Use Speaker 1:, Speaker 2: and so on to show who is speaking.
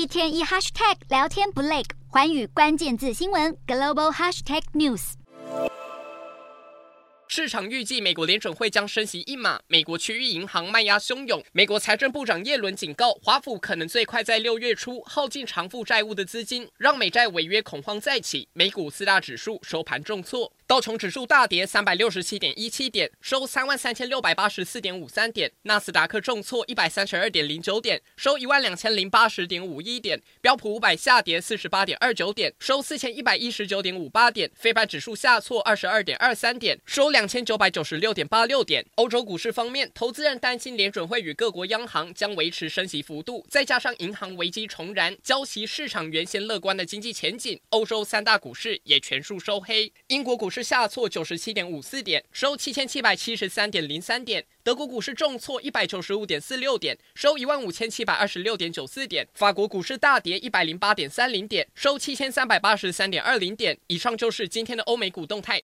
Speaker 1: 一天一 hashtag 聊天不累，寰宇关键字新闻 global hashtag news。
Speaker 2: 市场预计美国联准会将升息一码，美国区域银行卖压汹涌。美国财政部长耶伦警告，华府可能最快在六月初耗尽偿付债务的资金，让美债违约恐慌再起。美股四大指数收盘重挫。道琼指数大跌三百六十七点一七点，收三万三千六百八十四点五三点；纳斯达克重挫一百三十二点零九点，收一万两千零八十点五一点；标普五百下跌四十八点二九点，收四千一百一十九点五八点；费半指数下挫二十二点二三点，收两千九百九十六点八六点。欧洲股市方面，投资人担心联准会与各国央行将维持升息幅度，再加上银行危机重燃，浇熄市场原先乐观的经济前景。欧洲三大股市也全数收黑，英国股市市。下挫九十七点五四点，收七千七百七十三点零三点。德国股市重挫一百九十五点四六点，收一万五千七百二十六点九四点。法国股市大跌一百零八点三零点，收七千三百八十三点二零点。以上就是今天的欧美股动态。